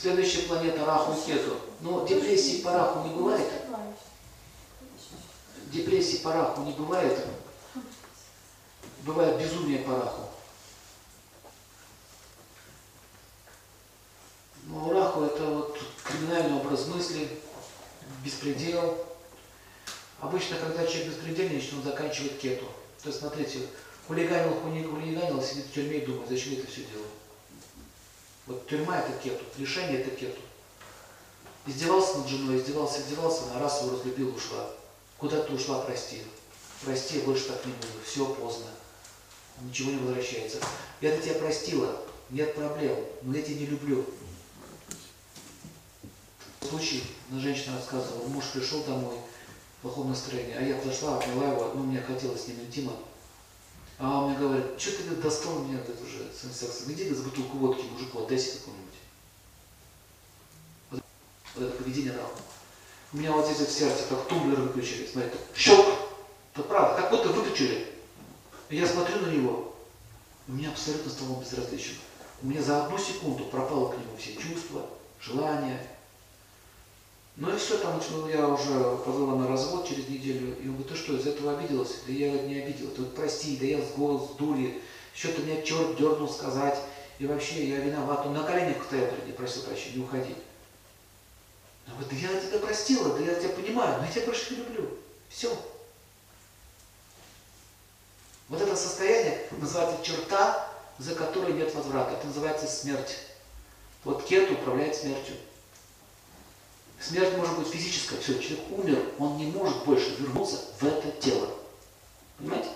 Следующая планета Раху Кету. Но депрессии по Раху не бывает. Депрессии по Раху не бывает. Бывает безумие по Раху. Но Раху это вот криминальный образ мысли, беспредел. Обычно, когда человек беспредельничает, он заканчивает кету. То есть, смотрите, хулиганил, хулиганил, сидит в тюрьме и думает, зачем я это все делаю. Вот тюрьма это кету, лишение это кету. Издевался над женой, издевался, издевался, на раз его разлюбил, ушла. Куда ты ушла, прости. Прости, я больше так не буду. Все поздно. Ничего не возвращается. Я-то тебя простила, нет проблем, но я тебя не люблю. Случай, на женщина рассказывала, муж пришел домой, в плохом настроении, а я зашла, обняла его, ну, мне хотелось с ним интима. А он мне говорит, что ты достал меня это уже сексом, иди за бутылку водки мужику, отдайся какому-нибудь. Вот, вот это поведение равно. У меня вот здесь в сердце, как тумблер выключили, смотри, щелк, это правда, как будто выключили. Я смотрю на него, у меня абсолютно стало безразличен. У меня за одну секунду пропало к нему все чувства, желания, ну и все, там ну, я уже позвала на развод через неделю, и он говорит, ты что, из этого обиделась? Да я не обидел, ты прости, да я с голос, дури, что-то меня черт дернул сказать, и вообще я виноват, он на коленях стоял перед ней, просил прощения, не уходи. Он говорит, да я тебя простила, да я тебя понимаю, но я тебя больше не люблю. Все. Вот это состояние называется черта, за которой нет возврата. Это называется смерть. Вот кет управляет смертью. Смерть может быть физическая, все, человек умер, он не может больше вернуться в это тело. Понимаете?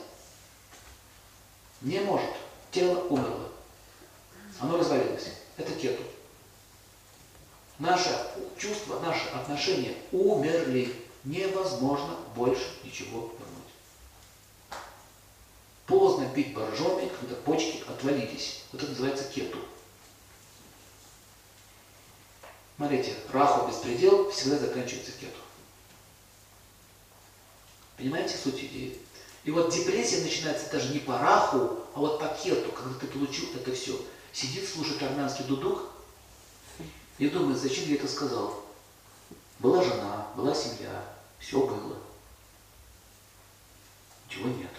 Не может. Тело умерло. Оно развалилось. Это кету. Наше чувство, наши отношения умерли. Невозможно больше ничего вернуть. Поздно пить боржоми, когда почки отвалились. Вот это называется кету. Смотрите, раху беспредел всегда заканчивается кету. Понимаете суть идеи? И вот депрессия начинается даже не по раху, а вот по кету, когда ты получил это все. Сидит, слушает армянский дудук и думает, зачем я это сказал. Была жена, была семья, все было. Ничего нет.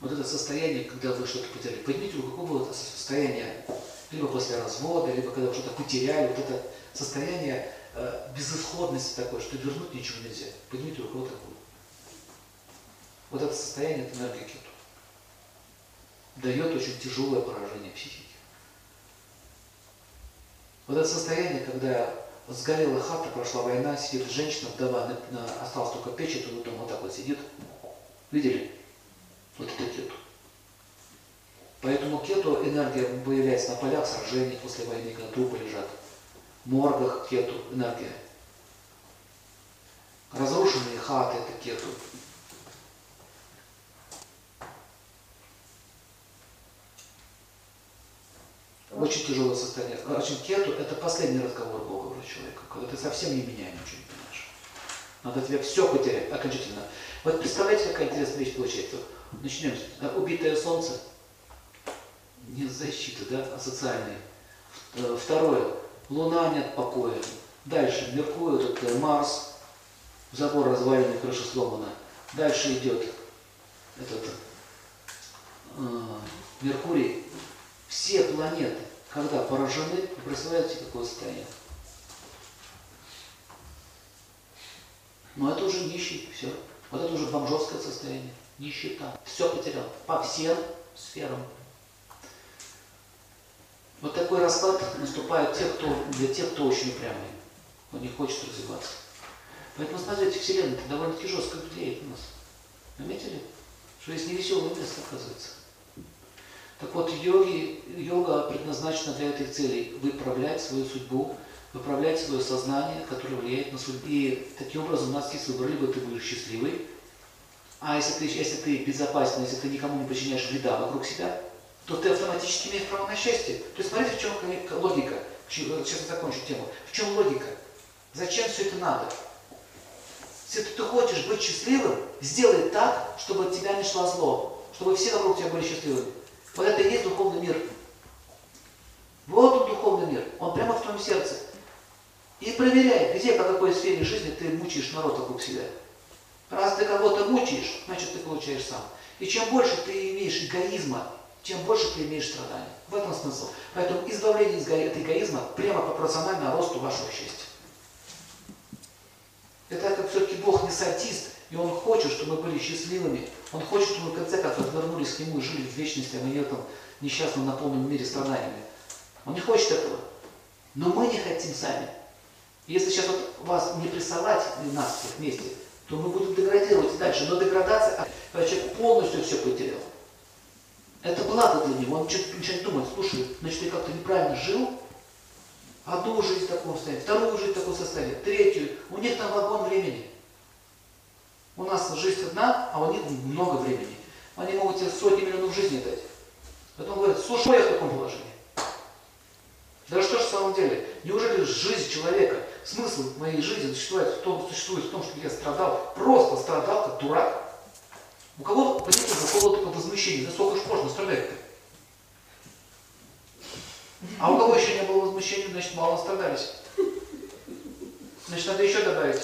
Вот это состояние, когда вы что-то потеряли. Поднимите руку, какого было состояние либо после развода, либо когда что-то потеряли, вот это состояние э, безысходности такое, что вернуть ничего нельзя. Поднимите руку, вот такую. Вот это состояние, это энергия кету. Дает очень тяжелое поражение психики. Вот это состояние, когда сгорела хата, прошла война, сидит женщина, вдова, на, на, осталось только печь, и вот вот так вот сидит. Видели? Вот это кету. Поэтому кету энергия появляется на полях сражений после войны, когда трупы лежат. В моргах кету энергия. Разрушенные хаты это кету. Очень тяжелое состояние. Очень кету это последний разговор Бога уже человека, когда ты совсем не меня ничего не понимаешь. Надо тебе все потерять окончательно. Вот представляете, какая интересная вещь получается. Начнем. Убитое солнце – нет защиты, да, а социальной. Э, второе, Луна нет покоя. Дальше, Меркурий, этот э, Марс, забор разваленный, крыша сломана. Дальше идет этот э, Меркурий. Все планеты, когда поражены, представляете, какое состояние? Но это уже нищий, все. Вот это уже бомжовское состояние, нищета. Все потерял по всем сферам. Такой расклад наступает тех, кто, для тех, кто очень упрямый, он не хочет развиваться. Поэтому, смотрите, Вселенная это довольно-таки жестко влияет на нас. Заметили? Что есть невеселое место, оказывается. Так вот, йоги, йога предназначена для этих целей. Выправлять свою судьбу, выправлять свое сознание, которое влияет на судьбу. И таким образом у нас есть выбор. Либо ты будешь счастливый, а если ты, если ты безопасен, если ты никому не причиняешь вреда вокруг себя, то ты автоматически имеешь право на счастье. То есть смотрите, в чем логика. Сейчас я закончу тему. В чем логика? Зачем все это надо? Если ты хочешь быть счастливым, сделай так, чтобы от тебя не шло зло, чтобы все вокруг тебя были счастливыми. Вот это и есть духовный мир. Вот он духовный мир, он прямо в твоем сердце. И проверяй, где, по какой сфере жизни ты мучаешь народ вокруг себя. Раз ты кого-то мучаешь, значит ты получаешь сам. И чем больше ты имеешь эгоизма, тем больше ты имеешь страданий. В этом смысл. Поэтому избавление от эгоизма прямо пропорционально росту вашего счастья. Это как все-таки Бог не садист, и Он хочет, чтобы мы были счастливыми. Он хочет, чтобы мы в конце концов вернулись к Нему и жили в вечности, а не в этом несчастном наполненном мире страданиями. Он не хочет этого. Но мы не хотим сами. Если сейчас вот вас не прессовать, нас всех вместе, то мы будем деградировать и дальше. Но деградация, когда человек полностью все потерял. Это благо для него. Он начинает думать, слушай, значит, я как-то неправильно жил, одну жизнь в таком состоянии, вторую жизнь в таком состоянии, третью. У них там вагон времени. У нас жизнь одна, а у них много времени. Они могут тебе сотни миллионов жизней дать. Потом говорят, слушай, я в таком положении. Да что ж в самом деле? Неужели жизнь человека, смысл моей жизни существует в том, существует в том, что я страдал, просто страдал, как дурак? У кого, понимаете, у кого только возмущение, да сколько ж можно страдать-то? А у кого еще не было возмущения, значит, мало страдались. Значит, надо еще добавить.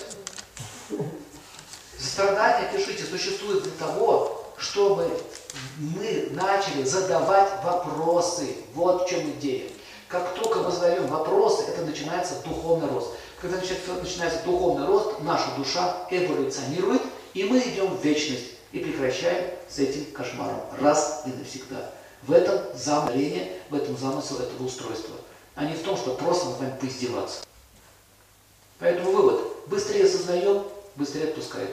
Страдания, пишите, существует для того, чтобы мы начали задавать вопросы. Вот в чем идея. Как только мы задаем вопросы, это начинается духовный рост. Когда начинается духовный рост, наша душа эволюционирует, и мы идем в вечность и прекращаем с этим кошмаром раз и навсегда. В этом замысле, в этом замысел этого устройства, а не в том, что просто над вами поиздеваться. Поэтому вывод. Быстрее сознаем, быстрее отпускает.